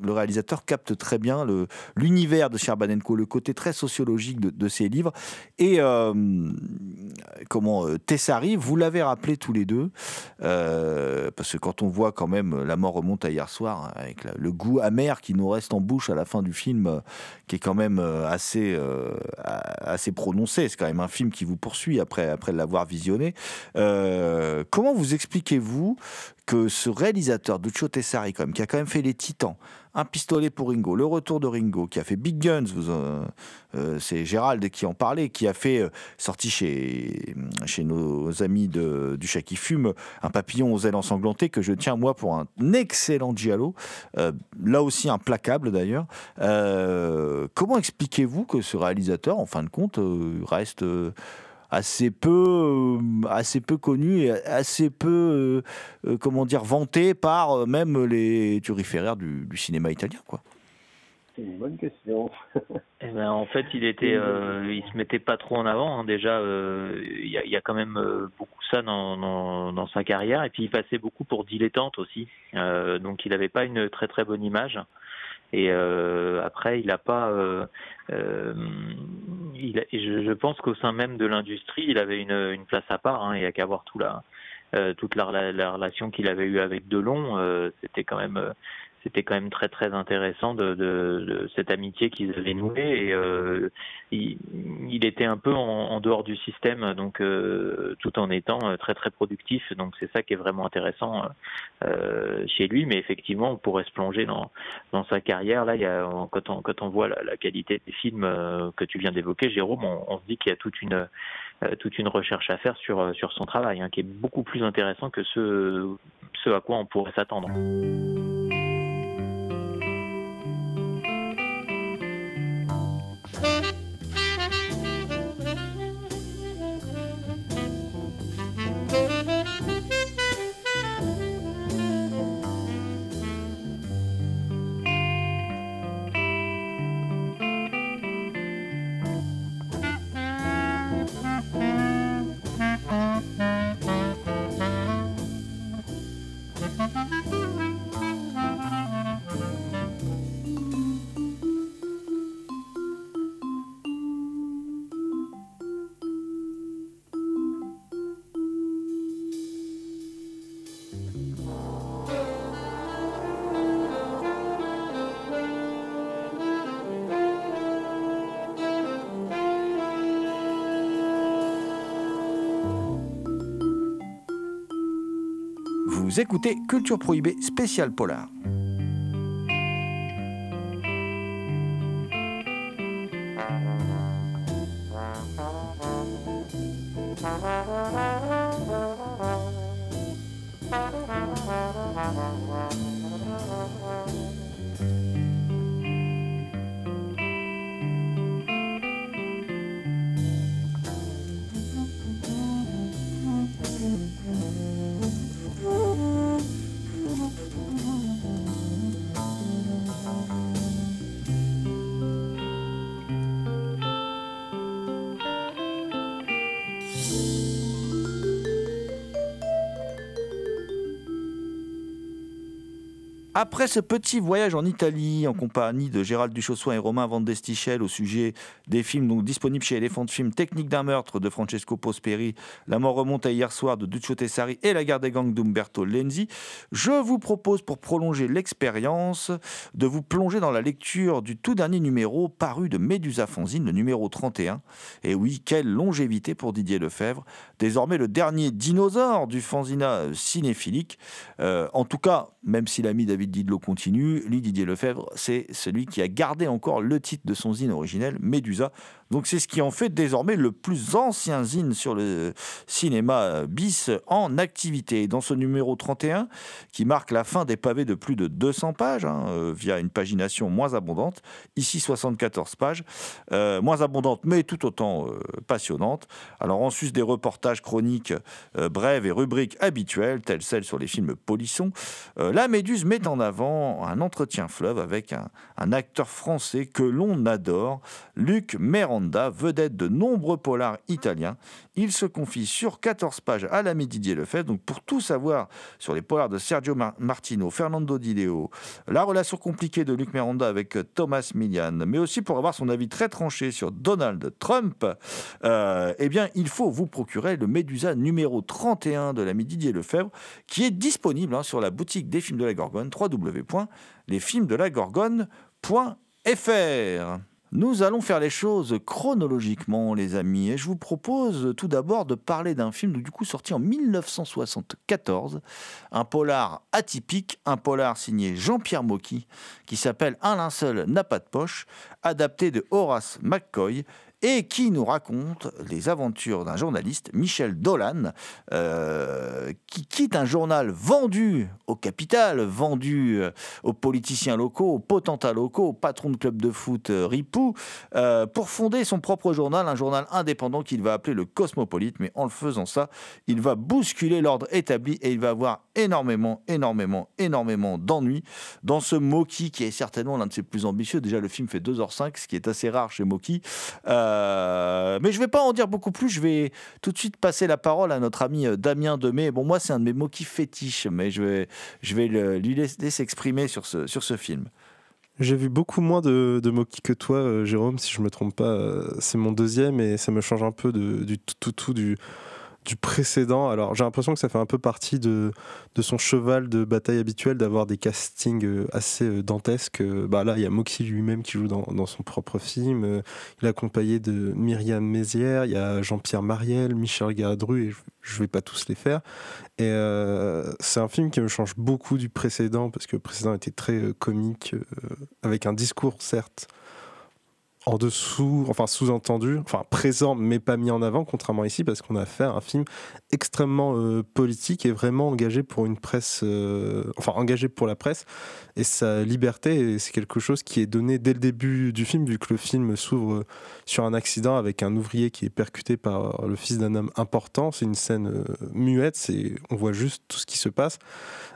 le réalisateur capte très bien l'univers de Sherbanenko, le côté très sociologique de, ses livres. Et euh, comment euh, Tessari, vous l'avez rappelé tous les deux, euh, parce que quand on voit quand même La mort remonte à hier soir, hein, avec le goût amer qui nous reste en bouche à la fin du film, qui est quand même assez, assez prononcé, c'est quand même un film qui vous poursuit après, après l'avoir visionné. comment vous expliquez-vous que ce réalisateur Duccio Tessari, qui a quand même fait Les Titans, Un pistolet pour Ringo, Le Retour de Ringo, qui a fait Big Guns, euh, euh, c'est Gérald qui en parlait, qui a fait, sorti chez, nos amis du chat qui fume, Un papillon aux ailes ensanglantées, que je tiens moi pour un excellent giallo, là aussi implacable d'ailleurs. comment expliquez-vous que ce réalisateur, en fin de compte, reste assez peu, euh, assez peu connu et assez peu, euh, euh, comment dire, vanté par même les turiféraires du, du cinéma italien, quoi. C'est une bonne question. eh ben, en fait, il était, il se mettait pas trop en avant. Hein. Déjà, il y, a, y, a, quand même beaucoup ça dans, dans, dans, sa carrière. Et puis, il passait beaucoup pour dilettante aussi. donc, il n'avait pas une très très bonne image. Et euh, après, il n'a pas. Euh, euh, je, pense qu'au sein même de l'industrie, il avait une, place à part. Hein, il n'y a qu'à voir tout la, toute la, la relation qu'il avait eue avec Delon. C'était quand même c'était quand même très très intéressant de, de, cette amitié qu'ils avaient nouée et euh, il, était un peu en, dehors du système donc euh, tout en étant euh, très très productif. Donc c'est ça qui est vraiment intéressant chez lui. Mais effectivement on pourrait se plonger dans dans sa carrière. Là il y a quand on quand on voit la, qualité des films que tu viens d'évoquer Jérôme on, se dit qu'il y a toute une toute une recherche à faire sur sur son travail hein, qui est beaucoup plus intéressant que ce ce à quoi on pourrait s'attendre. Écoutez Culture Prohibée spécial polar. Après ce petit voyage en Italie en compagnie de Gérald Duchossois et Romain Van Destichel au sujet des films donc disponibles chez Elephant Film, Technique d'un meurtre de Francesco Posperi, La mort remonte à hier soir de Duccio Tessari et La guerre des gangs d'Umberto Lenzi, je vous propose pour prolonger l'expérience de vous plonger dans la lecture du tout dernier numéro paru de Médusa Fanzine, le numéro 31. Et oui, quelle longévité pour Didier Lefebvre, désormais le dernier dinosaure du fanzina cinéphilique. Euh, en tout cas, même s'il a mis David Didelot continue, lui, Didier Lefebvre, c'est celui qui a gardé encore le titre de son zine originel, Médusa. Donc c'est ce qui en fait désormais le plus ancien zine sur le cinéma bis en activité. Dans ce numéro 31, qui marque la fin des pavés de plus de 200 pages, hein, euh, via une pagination moins abondante, ici 74 pages, euh, moins abondante mais tout autant euh, passionnante. Alors en sus des reportages chroniques brèves et rubriques habituelles, telles celles sur les films polissons, la Méduse met en avant un entretien fleuve avec un, acteur français que l'on adore, Luc Méranda vedette de nombreux polars italiens. Il se confie sur 14 pages à l'ami Didier Lefebvre. Donc pour tout savoir sur les polars de Sergio Martino, Fernando Di Leo, la relation compliquée de Luc Miranda avec Thomas Milian, mais aussi pour avoir son avis très tranché sur Donald Trump, euh, eh bien il faut vous procurer le Médusa numéro 31 de l'ami Didier Lefebvre, qui est disponible hein, sur la boutique des films de la Gorgone, www.lesfilmsdelagorgone.fr. Nous allons faire les choses chronologiquement, les amis, et je vous propose tout d'abord de parler d'un film du coup sorti en 1974, un polar atypique, un polar signé Jean-Pierre Mocky, qui s'appelle Un linceul n'a pas de poche, adapté de Horace McCoy et qui nous raconte les aventures d'un journaliste, Michel Dolan, euh, qui quitte un journal vendu au capital, vendu euh, aux politiciens locaux, aux potentats locaux, aux patrons de club de foot euh, Ripou, pour fonder son propre journal, un journal indépendant qu'il va appeler le Cosmopolite. Mais en le faisant ça, il va bousculer l'ordre établi et il va avoir énormément, énormément, énormément d'ennuis dans ce Moki qui est certainement l'un de ses plus ambitieux. Déjà, le film fait 2h05, ce qui est assez rare chez Moki. Mais je vais pas en dire beaucoup plus. Je vais tout de suite passer la parole à notre ami euh, Damien Demey. Bon, moi, c'est un de mes mots qui fétiche, mais je vais, je vais lui laisser s'exprimer sur ce, sur ce film. J'ai vu beaucoup moins de, de Moki que toi, euh, Jérôme, si je me trompe pas. C'est mon deuxième et ça me change un peu du tout, tout, tout du, du précédent. Alors j'ai l'impression que ça fait un peu partie de, de son cheval de bataille habituel d'avoir des castings euh, assez euh, dantesques. Bah là, il y a Moxie lui-même qui joue dans, dans, son propre film. Euh, il est accompagné de Myriam Mézières, il y a Jean-Pierre Mariel, Michel Gadru, et je vais pas tous les faire. Et c'est un film qui me change beaucoup du précédent parce que le précédent était très comique, avec un discours certes en dessous, enfin sous-entendu, enfin présent mais pas mis en avant, contrairement ici, parce qu'on a fait un film extrêmement euh, politique et vraiment engagé pour une presse, euh, enfin engagé pour la presse et sa liberté. c'est quelque chose qui est donné dès le début du film, vu que le film s'ouvre sur un accident avec un ouvrier qui est percuté par le fils d'un homme important. C'est une scène euh, muette, on voit juste tout ce qui se passe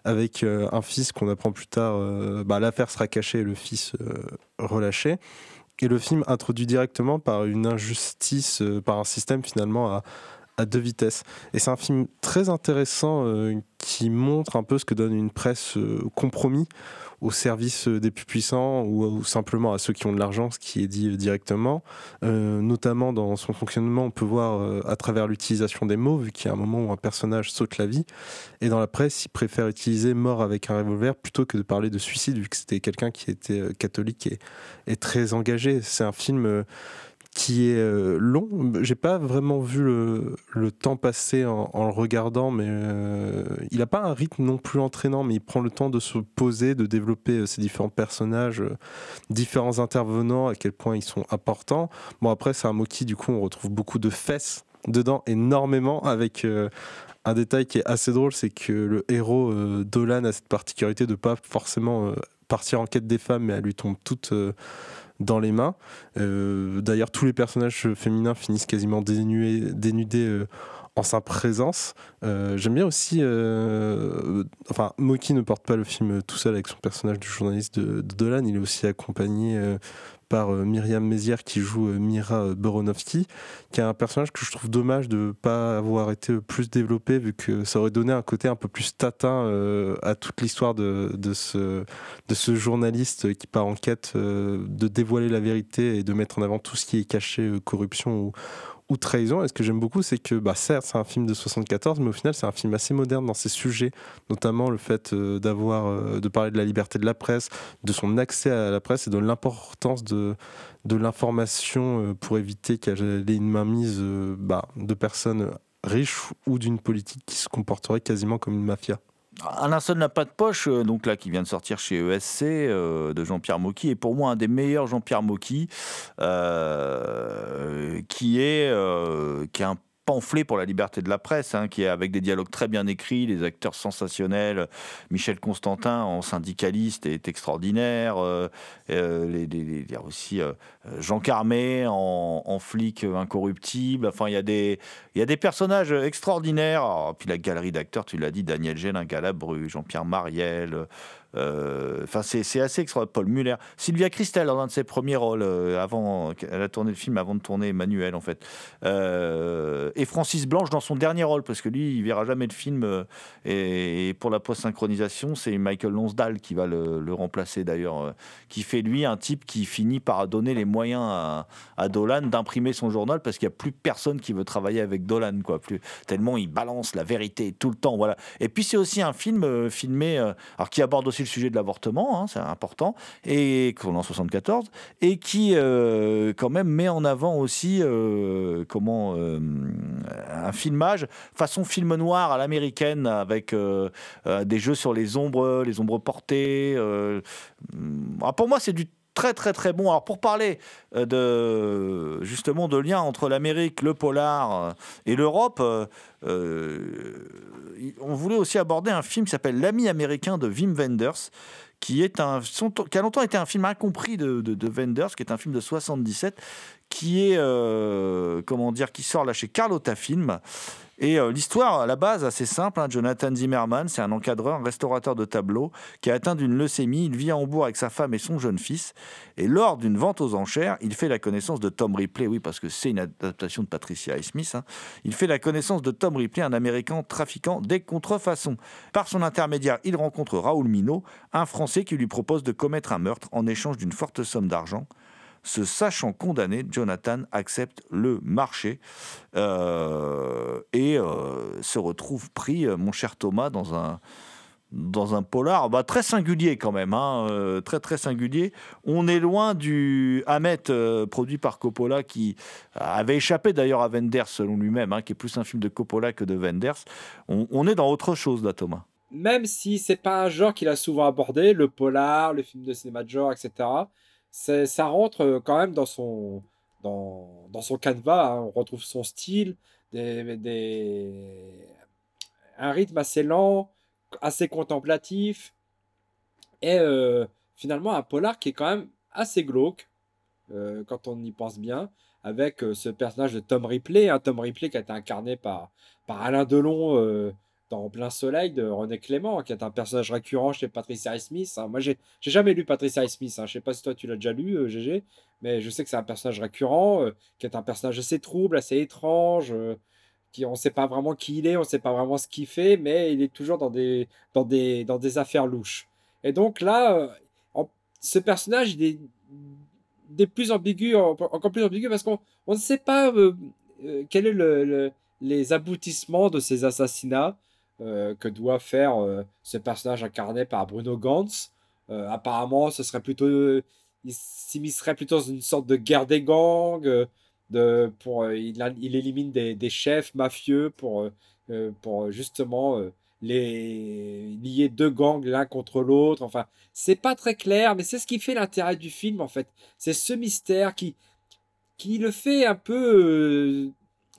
avec un fils qu'on apprend plus tard. Bah, l'affaire sera cachée et le fils relâché. Et le film introduit directement par une injustice, euh, par un système finalement à, à deux vitesses. Et c'est un film très intéressant euh, qui montre un peu ce que donne une presse euh, compromis au service des plus puissants ou, simplement à ceux qui ont de l'argent, ce qui est dit directement. notamment dans son fonctionnement, on peut voir à travers l'utilisation des mots, vu qu'il y a un moment où un personnage saute la vie. Et dans la presse, il préfère utiliser mort avec un revolver plutôt que de parler de suicide, vu que c'était quelqu'un qui était catholique et très engagé. C'est un film qui est euh, long. J'ai pas vraiment vu le, temps passer en, le regardant, mais euh, il a pas un rythme non plus entraînant, mais il prend le temps de se poser, de développer euh, ses différents personnages, différents intervenants, à quel point ils sont importants. Bon, après, c'est un Moki, du coup, on retrouve beaucoup de fesses dedans, énormément, avec un détail qui est assez drôle, c'est que le héros Dolan a cette particularité de pas forcément partir en quête des femmes, mais elle lui tombe toute dans les mains. Euh, d'ailleurs, tous les personnages féminins finissent quasiment dénudés, euh, en sa présence. Euh, j'aime bien aussi. enfin, Moki ne porte pas le film tout seul avec son personnage du journaliste de Dolan. Il est aussi accompagné par euh, Myriam Mézières qui joue euh, Mira euh, Boronovsky, qui est un personnage que je trouve dommage de ne pas avoir été plus développé, vu que ça aurait donné un côté un peu plus tatin à toute l'histoire de, de, ce, de ce journaliste qui part en quête de dévoiler la vérité et de mettre en avant tout ce qui est caché, corruption ou, ou trahison. Et ce que j'aime beaucoup, c'est que, bah, certes, c'est un film de 74, mais au final, c'est un film assez moderne dans ses sujets, notamment le fait euh, d'avoir, euh, de parler de la liberté de la presse, de son accès à la presse et de l'importance de, de l'information euh, pour éviter qu'elle ait une mainmise bah, de personnes riches ou d'une politique qui se comporterait quasiment comme une mafia. Alain n'a pas de poche, euh, donc là qui vient de sortir chez ESC euh, de Jean-Pierre Mocky, est pour moi un des meilleurs Jean-Pierre Mocky, euh, qui est qui est un pamphlet pour la liberté de la presse, hein, qui est avec des dialogues très bien écrits, des acteurs sensationnels. Michel Constantin en syndicaliste est extraordinaire. Euh, euh, il y a aussi euh, Jean Carmé en, flic incorruptible. Enfin, il y a des, personnages extraordinaires. Oh, puis la galerie d'acteurs, tu l'as dit, Daniel Gélin, Galabru, Jean-Pierre Mariel. Euh, enfin, c'est assez extraordinaire. Paul Muller, Sylvia Christel dans un de ses premiers rôles, euh, avant, elle a tourné le film avant de tourner Emmanuel, en fait. Euh, et Francis Blanche dans son dernier rôle, parce que lui, il verra jamais le film. et, pour la post-synchronisation, c'est Michael Lonsdale qui va le, remplacer d'ailleurs, qui fait lui un type qui finit par donner les moyens à, Dolan d'imprimer son journal parce qu'il n'y a plus personne qui veut travailler avec Dolan, quoi. Plus, tellement il balance la vérité tout le temps, voilà. Et puis c'est aussi un film filmé, alors qui aborde aussi le sujet de l'avortement, hein, c'est important, et en 74, et qui quand même met en avant aussi euh, comment euh, un filmage façon film noir à l'américaine avec euh, des jeux sur les ombres, les ombres portées. Ah, pour moi, c'est du très très très bon. Alors pour parler de justement de lien entre l'Amérique, le polar et l'Europe, on voulait aussi aborder un film qui s'appelle L'ami américain de Wim Wenders, qui est un qui a longtemps été un film incompris de, de, de Wenders, qui est un film de 77 qui est, euh, comment dire, qui sort là chez Carlotta Film. Et euh, l'histoire, à la base, assez simple. Hein. Jonathan Zimmerman, c'est un encadreur, un restaurateur de tableaux, qui a atteint d'une leucémie. Il vit à Hambourg avec sa femme et son jeune fils. Et lors d'une vente aux enchères, il fait la connaissance de Tom Ripley. Oui, parce que c'est une adaptation de Patricia Smith. Hein. Il fait la connaissance de Tom Ripley, un Américain trafiquant des contrefaçons. Par son intermédiaire, il rencontre Raoul Minot, un Français qui lui propose de commettre un meurtre en échange d'une forte somme d'argent. Se sachant condamné, Jonathan accepte le marché euh, et euh, se retrouve pris, euh, mon cher Thomas, dans un, dans un polar bah, très singulier quand même, hein, très très singulier. On est loin du Hamet produit par Coppola qui avait échappé d'ailleurs à Wenders selon lui-même, hein, qui est plus un film de Coppola que de Wenders. On, est dans autre chose là, Thomas. Même si c'est pas un genre qu'il a souvent abordé, le polar, le film de cinéma de genre, etc ça rentre euh, quand même dans son, dans, dans son canevas. Hein. On retrouve son style, des, des, un rythme assez lent, assez contemplatif, et euh, finalement un polar qui est quand même assez glauque euh, quand on y pense bien, avec ce personnage de Tom Ripley, un hein. Tom Ripley qui a été incarné par, par Alain Delon dans Plein Soleil de René Clément, qui est un personnage récurrent chez Patricia Smith. Hein. Moi, j'ai jamais lu Patricia Smith. Hein. Je sais pas si toi tu l'as déjà lu, GG, euh, mais je sais que c'est un personnage récurrent, euh, qui est un personnage assez trouble, assez étrange. Euh, qui, on ne sait pas vraiment qui il est, on ne sait pas vraiment ce qu'il fait, mais il est toujours dans des, dans des, dans des affaires louches. Et donc là, ce personnage, il est des plus ambigu, encore plus ambigu, parce qu'on on ne sait pas quels sont le, les aboutissements de ces assassinats. Euh, que doit faire euh, ce personnage incarné par Bruno Gantz. Euh, apparemment, ce serait plutôt, il s'immiscerait plutôt dans une sorte de guerre des gangs. de, pour, il, il, élimine des, des, chefs mafieux pour, pour justement les lier deux gangs l'un contre l'autre. Enfin, c'est pas très clair, mais c'est ce qui fait l'intérêt du film en fait. C'est ce mystère qui, qui le fait un peu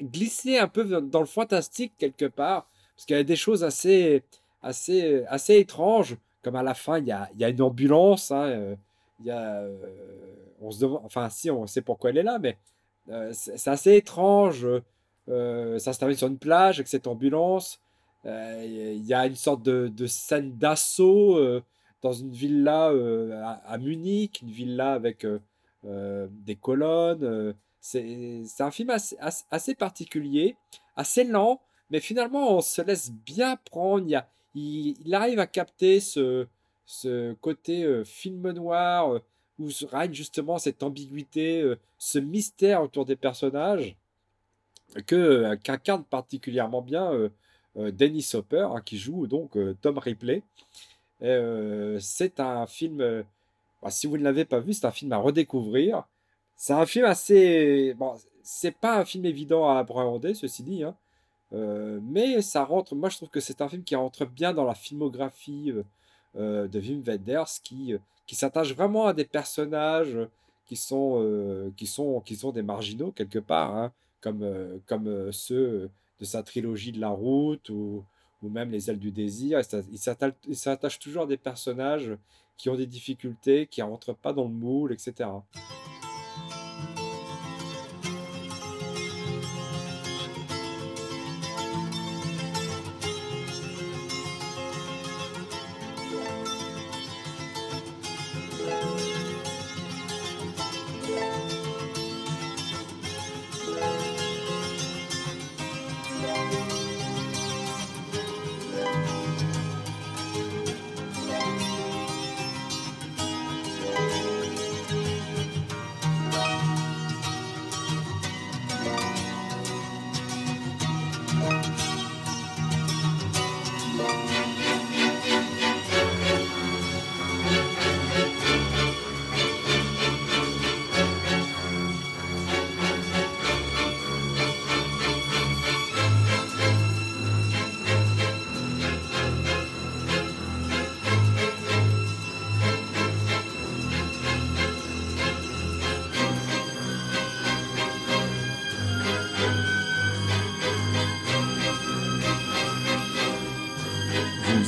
glisser un peu dans le fantastique quelque part. Parce qu'il y a des choses assez, assez, assez étranges, comme à la fin, il y a, il y a une ambulance. Hein, euh, il y a, euh, on se demande, enfin, si, on sait pourquoi elle est là, mais euh, c'est assez étrange. ça se termine sur une plage avec cette ambulance. Il y a une sorte de, de scène d'assaut dans une villa à, Munich, une villa avec des colonnes. c'est un film assez, assez, particulier, assez lent, mais finalement, on se laisse bien prendre. Il, arrive à capter ce, ce côté euh, film noir euh, où règne justement cette ambiguïté, euh, ce mystère autour des personnages que qu'incarne particulièrement bien Dennis Hopper, hein, qui joue donc Tom Ripley. c'est un film, bah, si vous ne l'avez pas vu, c'est un film à redécouvrir. C'est un film assez. Bon, c'est pas un film évident à appréhender, ceci dit. Hein. Euh, mais ça rentre, moi je trouve que c'est un film qui rentre bien dans la filmographie euh, euh, de Wim Wenders, qui, qui s'attache vraiment à des personnages qui sont, qui sont, qui sont des marginaux quelque part, hein, comme, comme ceux de sa trilogie de la route ou, ou même les ailes du désir. Il s'attache toujours à des personnages qui ont des difficultés, qui ne rentrent pas dans le moule, etc.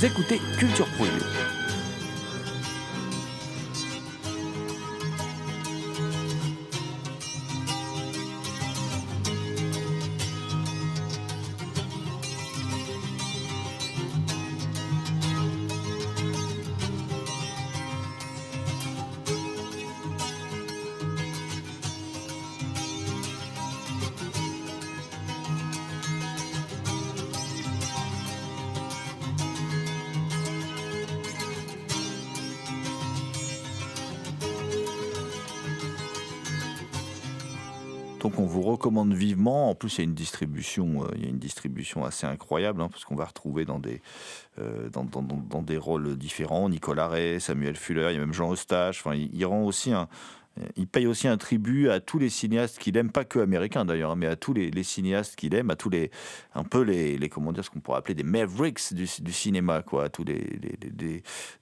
écoutez Culture Prohibée. En plus, il y a une distribution, euh, il y a une distribution assez incroyable, hein, parce qu'on va retrouver dans des, euh, dans, rôles différents Nicolas Ray, Samuel Fuller, il y a même Jean Eustache. Il rend aussi un, il paye aussi un tribut à tous les cinéastes qu'il aime, pas que américains d'ailleurs, mais à tous les, cinéastes qu'il aime, à tous les, un peu les, comment dire, ce qu'on pourrait appeler des mavericks du, cinéma, quoi, à tous les,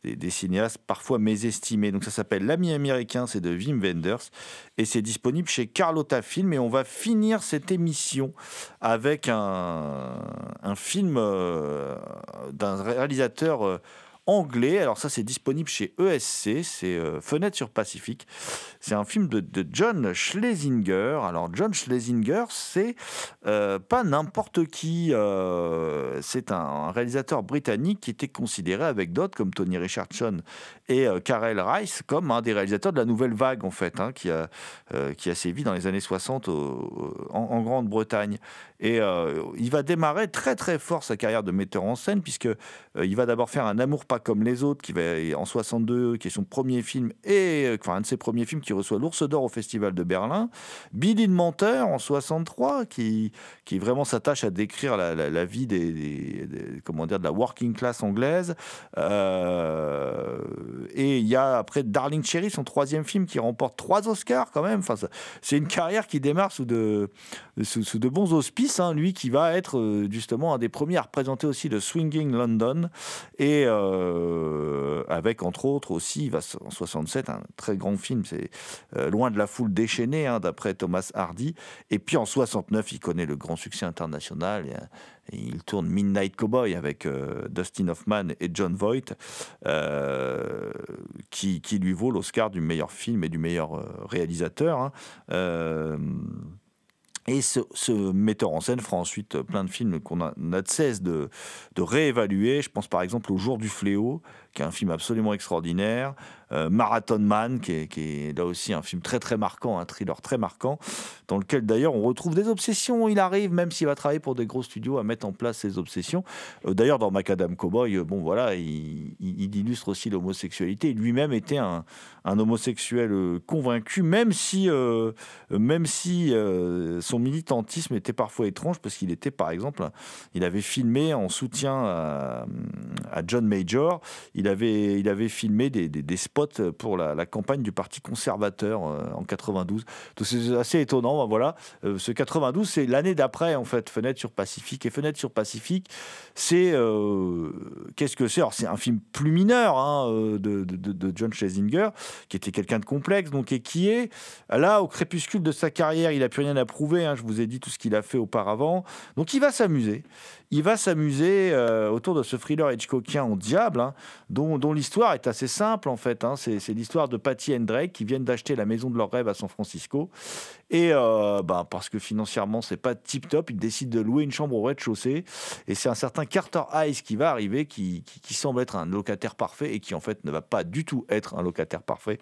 les, des, cinéastes parfois mésestimés. Donc ça s'appelle L'ami américain, c'est de Wim Wenders et c'est disponible chez Carlotta Film. Et on va finir cette émission avec un, un film euh, d'un réalisateur. Euh, anglais. Alors ça, c'est disponible chez ESC, c'est euh, Fenêtre sur Pacifique. C'est un film de, John Schlesinger. Alors John Schlesinger, c'est euh, pas n'importe qui. Euh, c'est un, réalisateur britannique qui était considéré avec d'autres comme Tony Richardson et Karel Rice comme un des réalisateurs de la nouvelle vague en fait, hein, qui a qui a sévi dans les années 60 en, Grande-Bretagne. Et il va démarrer très très fort sa carrière de metteur en scène puisque il va d'abord faire un amour pas comme les autres, qui va en 62, qui est son premier film, et euh, enfin un de ses premiers films qui reçoit l'Ours d'Or au Festival de Berlin. Billy de Menteur en 63, qui, qui vraiment s'attache à décrire la, vie des, comment dire, de la working class anglaise. Euh, et il y a après Darling Cherry, son troisième film, qui remporte trois Oscars quand même. Enfin, c'est une carrière qui démarre sous de, sous, de bons auspices. Hein. Lui qui va être euh, justement un des premiers à représenter aussi le Swinging London. Et avec entre autres aussi, en 67, un très grand film, c'est euh, Loin de la foule déchaînée, hein, d'après Thomas Hardy. Et puis en 69, il connaît le grand succès international. Et, il tourne Midnight Cowboy avec euh, Dustin Hoffman et John Voight, qui, qui, lui vaut l'Oscar du meilleur film et du meilleur réalisateur. Hein. Et ce, metteur en scène fera ensuite plein de films qu'on a, de cesse de, de, réévaluer. Je pense par exemple au Jour du Fléau, un film absolument extraordinaire. Euh, Marathon Man, qui est, là aussi un film très très marquant, un thriller très marquant, dans lequel d'ailleurs on retrouve des obsessions. Il arrive, même s'il va travailler pour des gros studios, à mettre en place ces obsessions. Euh, d'ailleurs, dans Macadam Cowboy, euh, bon voilà, il, illustre aussi l'homosexualité. Lui-même était un, homosexuel convaincu, même si, même si son militantisme était parfois étrange, parce qu'il était par exemple, il avait filmé en soutien à, John Major, il avait filmé des, spots pour la, campagne du Parti conservateur euh, en 92. c'est assez étonnant. Ben voilà, euh, ce 92, c'est l'année d'après en fait, Fenêtre sur Pacifique. Et Fenêtre sur Pacifique, c'est euh, qu'est-ce que c'est? C'est un film plus mineur hein, de, John Schlesinger, qui était quelqu'un de complexe, donc et qui est là au crépuscule de sa carrière. Il a plus rien à prouver. Hein, je vous ai dit tout ce qu'il a fait auparavant. Donc il va s'amuser il va s'amuser autour de ce thriller Hitchcockien en diable, hein, dont, l'histoire est assez simple en fait. Hein. C'est, l'histoire de Patty Drake qui viennent d'acheter la maison de leur rêve à San Francisco. Et euh, bah, parce que financièrement, c'est pas tip top, ils décident de louer une chambre au rez-de-chaussée. Et c'est un certain Carter Hayes qui va arriver, qui, semble être un locataire parfait et qui en fait ne va pas du tout être un locataire parfait.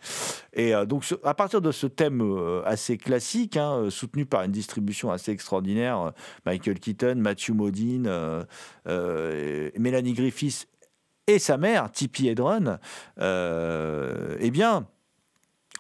Et euh, donc, à partir de ce thème assez classique, hein, soutenu par une distribution assez extraordinaire, Michael Keaton, Matthew Modine, euh, euh, Mélanie Griffiths et sa mère, Tippi Hedron, euh, eh bien,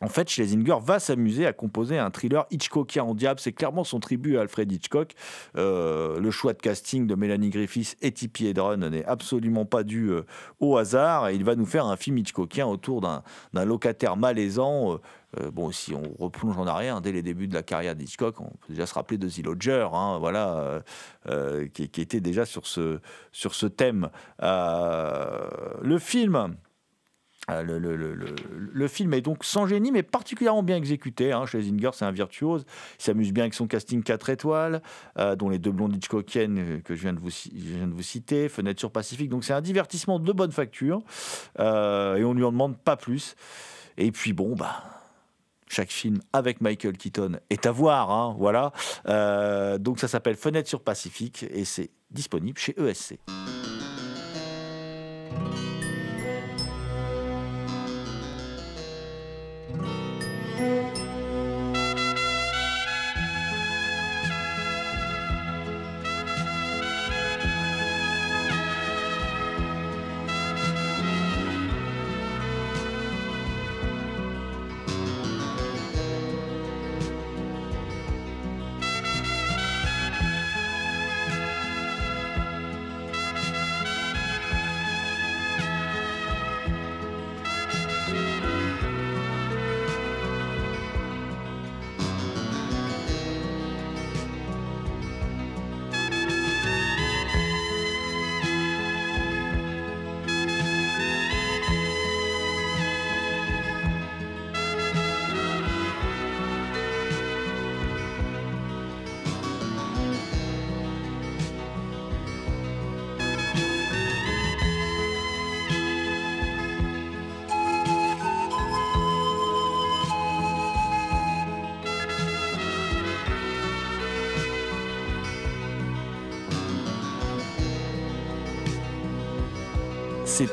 en fait, Schlesinger va s'amuser à composer un thriller Hitchcockien en diable. C'est clairement son tribut à Alfred Hitchcock. Euh, le choix de casting de Melanie Griffiths et Tippi Hedren n'est absolument pas dû euh, au hasard. Et il va nous faire un film Hitchcockien autour d'un locataire malaisant. Bon, si on replonge en arrière, dès les débuts de la carrière d'Hitchcock, on peut déjà se rappeler de The Lodger, hein, voilà, qui, qui, était déjà sur ce, sur ce thème. le film Euh, le, film est donc sans génie, mais particulièrement bien exécuté. Hein. Schlesinger, c'est un virtuose. Il s'amuse bien avec son casting 4 étoiles, euh, dont les deux blondes Hitchcockiennes euh, que je viens, de vous, je viens de vous citer, Fenêtre sur Pacifique. Donc c'est un divertissement de bonne facture. Euh, et on ne lui en demande pas plus. Et puis bon, bah. Chaque film avec Michael Keaton est à voir, hein, voilà. Euh, donc ça s'appelle Fenêtre sur Pacifique et c'est disponible chez ESC.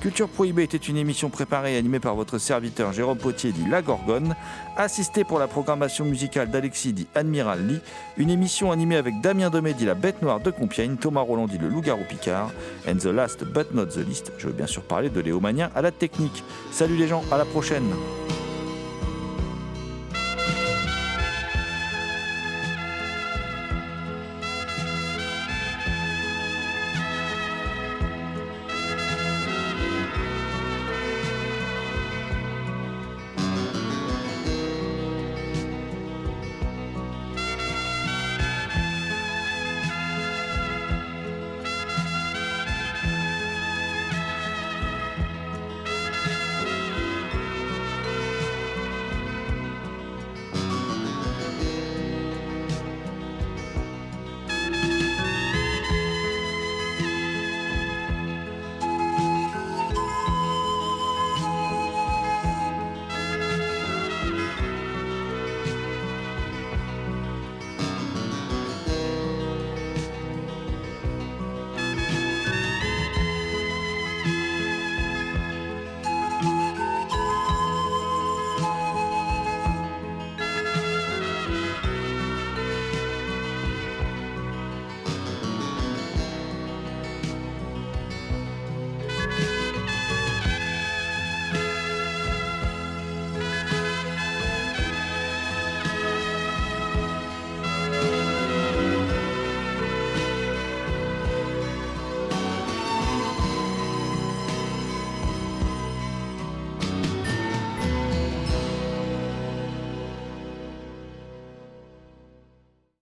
Culture Prohibée était une émission préparée et animée par votre serviteur Jérôme Potier dit La Gorgone, assisté pour la programmation musicale d'Alexis dit Admiral Lee, une émission animée avec Damien Domé dit La Bête Noire de Compiègne, Thomas Roland dit Le Loup-Garou Picard, and the last but not the least, je veux bien sûr parler de Léo à la technique. Salut les gens, à la prochaine